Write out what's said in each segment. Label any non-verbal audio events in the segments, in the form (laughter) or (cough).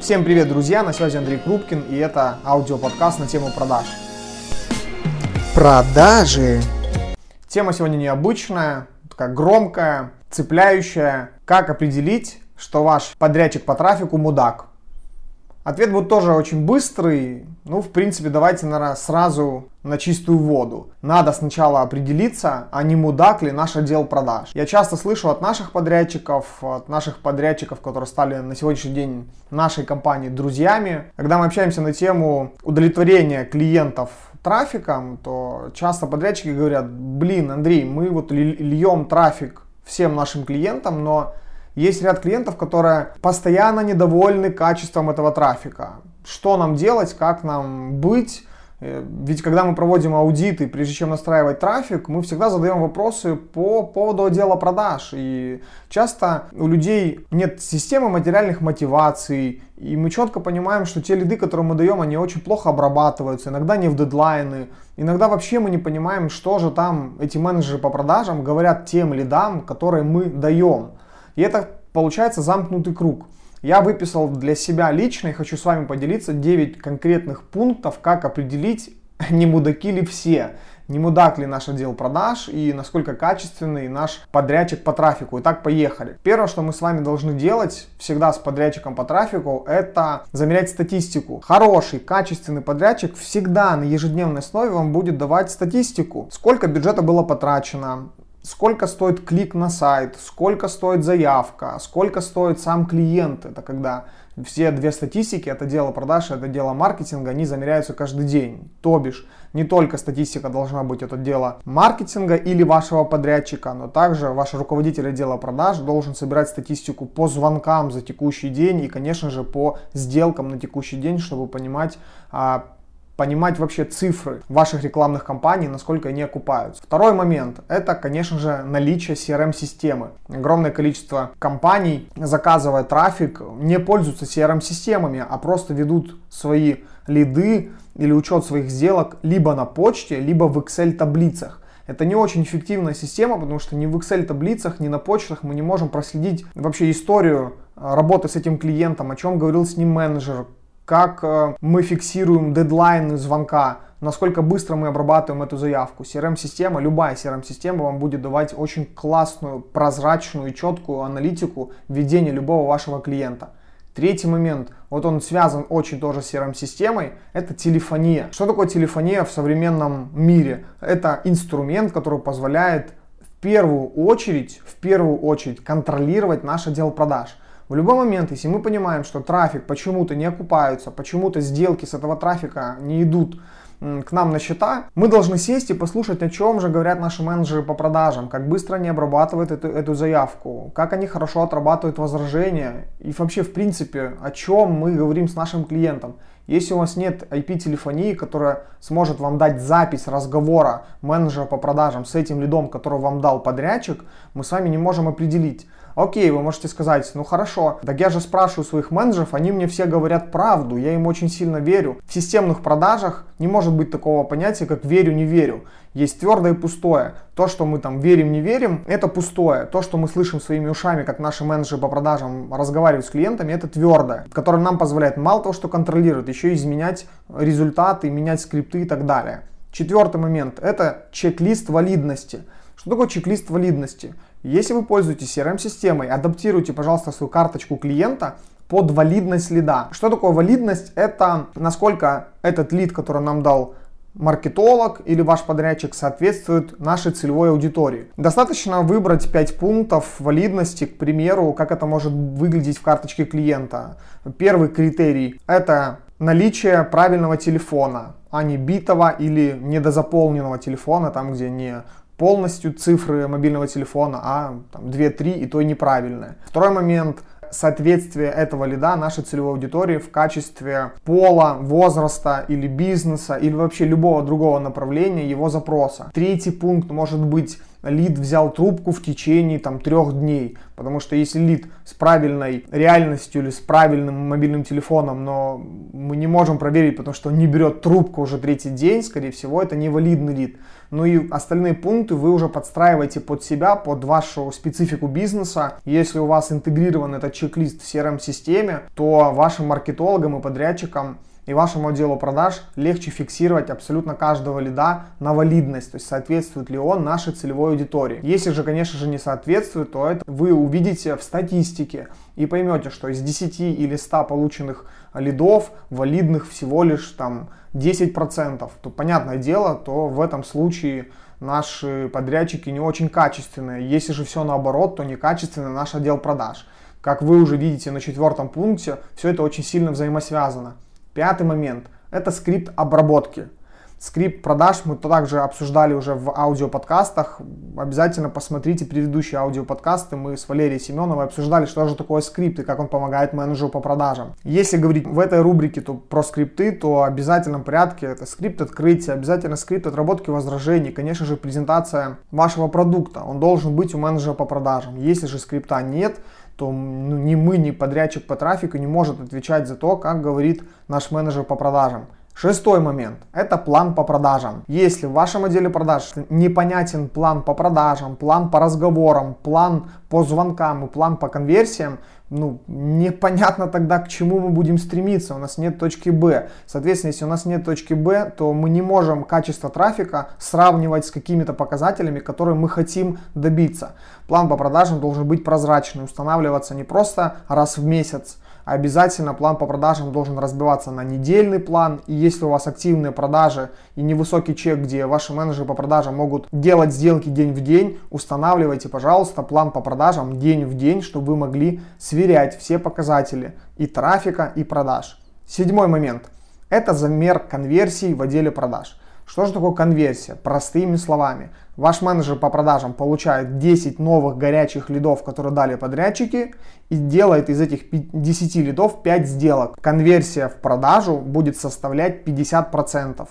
Всем привет, друзья! На связи Андрей Крупкин, и это аудиоподкаст на тему продаж. Продажи! Тема сегодня необычная, такая громкая, цепляющая. Как определить, что ваш подрядчик по трафику мудак? Ответ будет тоже очень быстрый. Ну, в принципе, давайте, наверное, сразу на чистую воду. Надо сначала определиться, а не мудак ли наш отдел продаж. Я часто слышу от наших подрядчиков, от наших подрядчиков, которые стали на сегодняшний день нашей компании друзьями. Когда мы общаемся на тему удовлетворения клиентов трафиком, то часто подрядчики говорят, блин, Андрей, мы вот льем трафик всем нашим клиентам, но есть ряд клиентов, которые постоянно недовольны качеством этого трафика. Что нам делать, как нам быть? Э, ведь когда мы проводим аудиты, прежде чем настраивать трафик, мы всегда задаем вопросы по поводу отдела продаж. И часто у людей нет системы материальных мотиваций, и мы четко понимаем, что те лиды, которые мы даем, они очень плохо обрабатываются, иногда не в дедлайны, иногда вообще мы не понимаем, что же там эти менеджеры по продажам говорят тем лидам, которые мы даем. И это получается замкнутый круг. Я выписал для себя лично и хочу с вами поделиться 9 конкретных пунктов, как определить, (laughs) не мудаки ли все, не мудак ли наш отдел продаж и насколько качественный наш подрядчик по трафику. Итак, поехали. Первое, что мы с вами должны делать всегда с подрядчиком по трафику, это замерять статистику. Хороший, качественный подрядчик всегда на ежедневной основе вам будет давать статистику. Сколько бюджета было потрачено, сколько стоит клик на сайт, сколько стоит заявка, сколько стоит сам клиент. Это когда все две статистики, это дело продаж, это дело маркетинга, они замеряются каждый день. То бишь, не только статистика должна быть, это дело маркетинга или вашего подрядчика, но также ваш руководитель отдела продаж должен собирать статистику по звонкам за текущий день и, конечно же, по сделкам на текущий день, чтобы понимать, а, понимать вообще цифры ваших рекламных кампаний, насколько они окупаются. Второй момент – это, конечно же, наличие CRM-системы. Огромное количество компаний, заказывая трафик, не пользуются CRM-системами, а просто ведут свои лиды или учет своих сделок либо на почте, либо в Excel-таблицах. Это не очень эффективная система, потому что ни в Excel-таблицах, ни на почтах мы не можем проследить вообще историю работы с этим клиентом, о чем говорил с ним менеджер, как э, мы фиксируем дедлайны звонка, насколько быстро мы обрабатываем эту заявку. CRM-система, любая CRM-система вам будет давать очень классную, прозрачную и четкую аналитику ведения любого вашего клиента. Третий момент, вот он связан очень тоже с CRM-системой, это телефония. Что такое телефония в современном мире? Это инструмент, который позволяет в первую очередь, в первую очередь контролировать наш отдел продаж. В любой момент, если мы понимаем, что трафик почему-то не окупается, почему-то сделки с этого трафика не идут к нам на счета, мы должны сесть и послушать, о чем же говорят наши менеджеры по продажам, как быстро они обрабатывают эту, эту заявку, как они хорошо отрабатывают возражения и вообще, в принципе, о чем мы говорим с нашим клиентом. Если у вас нет IP-телефонии, которая сможет вам дать запись разговора менеджера по продажам с этим лидом, который вам дал подрядчик, мы с вами не можем определить, Окей, вы можете сказать, ну хорошо, так я же спрашиваю своих менеджеров, они мне все говорят правду, я им очень сильно верю. В системных продажах не может быть такого понятия, как верю, не верю. Есть твердое и пустое. То, что мы там верим, не верим, это пустое. То, что мы слышим своими ушами, как наши менеджеры по продажам разговаривают с клиентами, это твердое, которое нам позволяет мало того, что контролировать, еще изменять результаты, менять скрипты и так далее. Четвертый момент – это чек-лист валидности. Что такое чек-лист валидности? Если вы пользуетесь CRM-системой, адаптируйте, пожалуйста, свою карточку клиента под валидность лида. Что такое валидность? Это насколько этот лид, который нам дал маркетолог или ваш подрядчик соответствует нашей целевой аудитории. Достаточно выбрать 5 пунктов валидности, к примеру, как это может выглядеть в карточке клиента. Первый критерий – это наличие правильного телефона, а не битого или недозаполненного телефона, там где не полностью цифры мобильного телефона, а там, 2-3 и то неправильное. Второй момент соответствие этого лида нашей целевой аудитории в качестве пола, возраста или бизнеса или вообще любого другого направления его запроса. Третий пункт может быть лид взял трубку в течение там трех дней. Потому что если лид с правильной реальностью или с правильным мобильным телефоном, но мы не можем проверить, потому что он не берет трубку уже третий день, скорее всего, это не валидный лид. Ну и остальные пункты вы уже подстраиваете под себя, под вашу специфику бизнеса. Если у вас интегрирован этот чек-лист в CRM-системе, то вашим маркетологам и подрядчикам и вашему отделу продаж легче фиксировать абсолютно каждого лида на валидность, то есть соответствует ли он нашей целевой аудитории. Если же, конечно же, не соответствует, то это вы увидите в статистике и поймете, что из 10 или 100 полученных лидов валидных всего лишь там 10%, то понятное дело, то в этом случае наши подрядчики не очень качественные. Если же все наоборот, то некачественный наш отдел продаж. Как вы уже видите на четвертом пункте, все это очень сильно взаимосвязано. Пятый момент – это скрипт обработки. Скрипт продаж мы также обсуждали уже в аудиоподкастах. Обязательно посмотрите предыдущие аудиоподкасты. Мы с Валерией Семеновой обсуждали, что же такое скрипт и как он помогает менеджеру по продажам. Если говорить в этой рубрике то про скрипты, то в обязательном порядке это скрипт открытия, обязательно скрипт отработки возражений, конечно же презентация вашего продукта. Он должен быть у менеджера по продажам. Если же скрипта нет, то ну, ни мы, ни подрядчик по трафику не может отвечать за то, как говорит наш менеджер по продажам. Шестой момент – это план по продажам. Если в вашем отделе продаж непонятен план по продажам, план по разговорам, план по звонкам и план по конверсиям, ну, непонятно тогда, к чему мы будем стремиться. У нас нет точки Б. Соответственно, если у нас нет точки Б, то мы не можем качество трафика сравнивать с какими-то показателями, которые мы хотим добиться. План по продажам должен быть прозрачный, устанавливаться не просто раз в месяц, обязательно план по продажам должен разбиваться на недельный план. И если у вас активные продажи и невысокий чек, где ваши менеджеры по продажам могут делать сделки день в день, устанавливайте, пожалуйста, план по продажам день в день, чтобы вы могли сверять все показатели и трафика, и продаж. Седьмой момент – это замер конверсий в отделе продаж. Что же такое конверсия? Простыми словами. Ваш менеджер по продажам получает 10 новых горячих лидов, которые дали подрядчики, и делает из этих 10 лидов 5 сделок. Конверсия в продажу будет составлять 50%.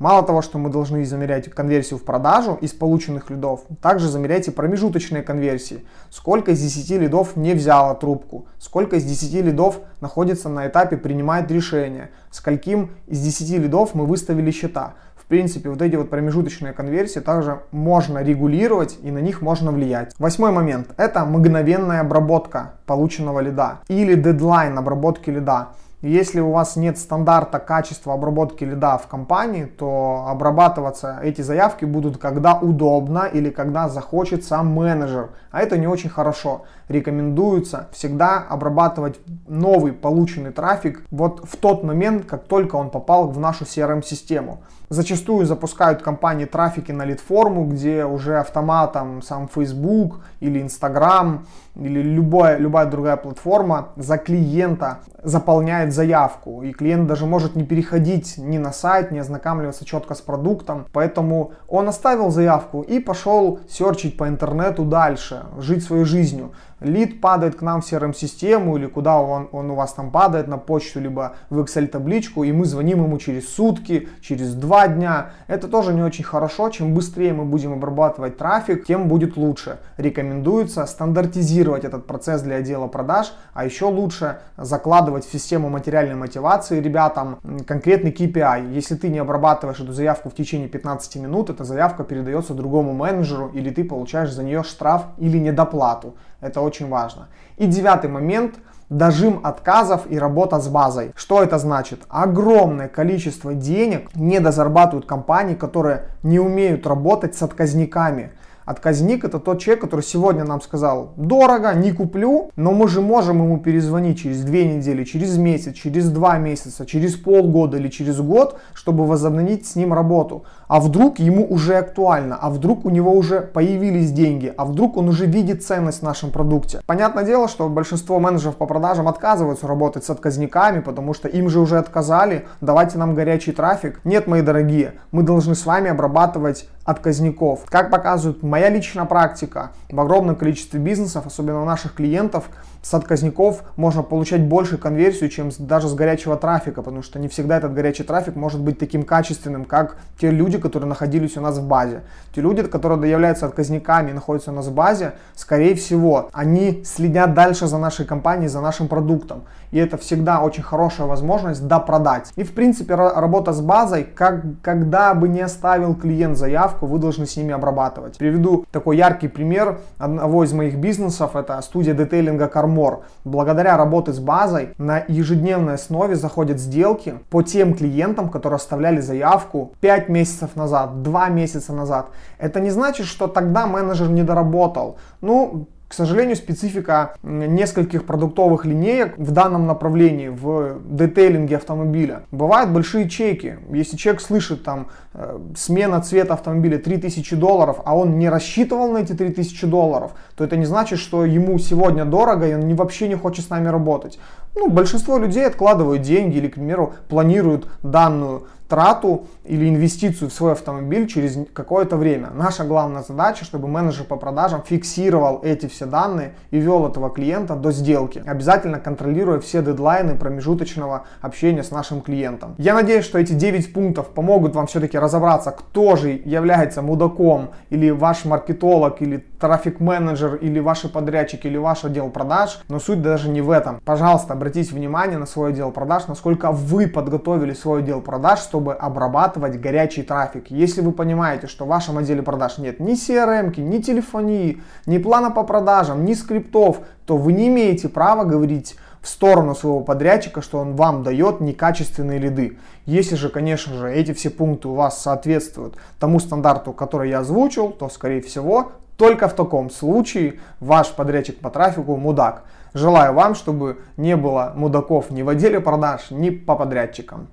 Мало того, что мы должны замерять конверсию в продажу из полученных лидов, также замеряйте промежуточные конверсии. Сколько из 10 лидов не взяло трубку, сколько из 10 лидов находится на этапе принимает решение, скольким из 10 лидов мы выставили счета принципе, вот эти вот промежуточные конверсии также можно регулировать и на них можно влиять. Восьмой момент – это мгновенная обработка полученного лида или дедлайн обработки лида. Если у вас нет стандарта качества обработки лида в компании, то обрабатываться эти заявки будут когда удобно или когда захочет сам менеджер. А это не очень хорошо. Рекомендуется всегда обрабатывать новый полученный трафик вот в тот момент, как только он попал в нашу CRM-систему. Зачастую запускают компании трафики на лид-форму, где уже автоматом сам Facebook или Instagram или любая, любая другая платформа за клиента заполняет заявку. И клиент даже может не переходить ни на сайт, не ознакомливаться четко с продуктом. Поэтому он оставил заявку и пошел серчить по интернету дальше, жить своей жизнью лид падает к нам в CRM-систему или куда он, он у вас там падает на почту, либо в Excel-табличку, и мы звоним ему через сутки, через два дня. Это тоже не очень хорошо. Чем быстрее мы будем обрабатывать трафик, тем будет лучше. Рекомендуется стандартизировать этот процесс для отдела продаж, а еще лучше закладывать в систему материальной мотивации ребятам конкретный KPI. Если ты не обрабатываешь эту заявку в течение 15 минут, эта заявка передается другому менеджеру, или ты получаешь за нее штраф или недоплату. Это очень важно. И девятый момент – дожим отказов и работа с базой. Что это значит? Огромное количество денег недозарабатывают компании, которые не умеют работать с отказниками. Отказник это тот человек, который сегодня нам сказал, дорого, не куплю, но мы же можем ему перезвонить через две недели, через месяц, через два месяца, через полгода или через год, чтобы возобновить с ним работу. А вдруг ему уже актуально, а вдруг у него уже появились деньги, а вдруг он уже видит ценность в нашем продукте. Понятное дело, что большинство менеджеров по продажам отказываются работать с отказниками, потому что им же уже отказали, давайте нам горячий трафик. Нет, мои дорогие, мы должны с вами обрабатывать отказников. Как показывает моя личная практика, в огромном количестве бизнесов, особенно у наших клиентов, с отказников можно получать больше конверсию, чем даже с горячего трафика, потому что не всегда этот горячий трафик может быть таким качественным, как те люди, которые находились у нас в базе. Те люди, которые являются отказниками и находятся у нас в базе, скорее всего, они следят дальше за нашей компанией, за нашим продуктом. И это всегда очень хорошая возможность допродать. И в принципе работа с базой, как, когда бы не оставил клиент заявку, вы должны с ними обрабатывать. Приведу такой яркий пример одного из моих бизнесов, это студия детейлинга Кармор. Благодаря работе с базой на ежедневной основе заходят сделки по тем клиентам, которые оставляли заявку 5 месяцев назад, 2 месяца назад. Это не значит, что тогда менеджер не доработал. Ну, к сожалению, специфика нескольких продуктовых линеек в данном направлении, в детейлинге автомобиля. Бывают большие чеки. Если человек слышит там э, смена цвета автомобиля 3000 долларов, а он не рассчитывал на эти 3000 долларов, то это не значит, что ему сегодня дорого и он не, вообще не хочет с нами работать. Ну, большинство людей откладывают деньги или, к примеру, планируют данную трату или инвестицию в свой автомобиль через какое-то время. Наша главная задача, чтобы менеджер по продажам фиксировал эти все данные и вел этого клиента до сделки, обязательно контролируя все дедлайны промежуточного общения с нашим клиентом. Я надеюсь, что эти 9 пунктов помогут вам все-таки разобраться, кто же является мудаком или ваш маркетолог, или трафик-менеджер, или ваши подрядчики, или ваш отдел продаж. Но суть даже не в этом. Пожалуйста, обратите внимание на свой отдел продаж, насколько вы подготовили свой отдел продаж, чтобы чтобы обрабатывать горячий трафик. Если вы понимаете, что в вашем отделе продаж нет ни CRM, ни телефонии, ни плана по продажам, ни скриптов, то вы не имеете права говорить в сторону своего подрядчика, что он вам дает некачественные лиды. Если же, конечно же, эти все пункты у вас соответствуют тому стандарту, который я озвучил, то, скорее всего, только в таком случае ваш подрядчик по трафику мудак. Желаю вам, чтобы не было мудаков ни в отделе продаж, ни по подрядчикам.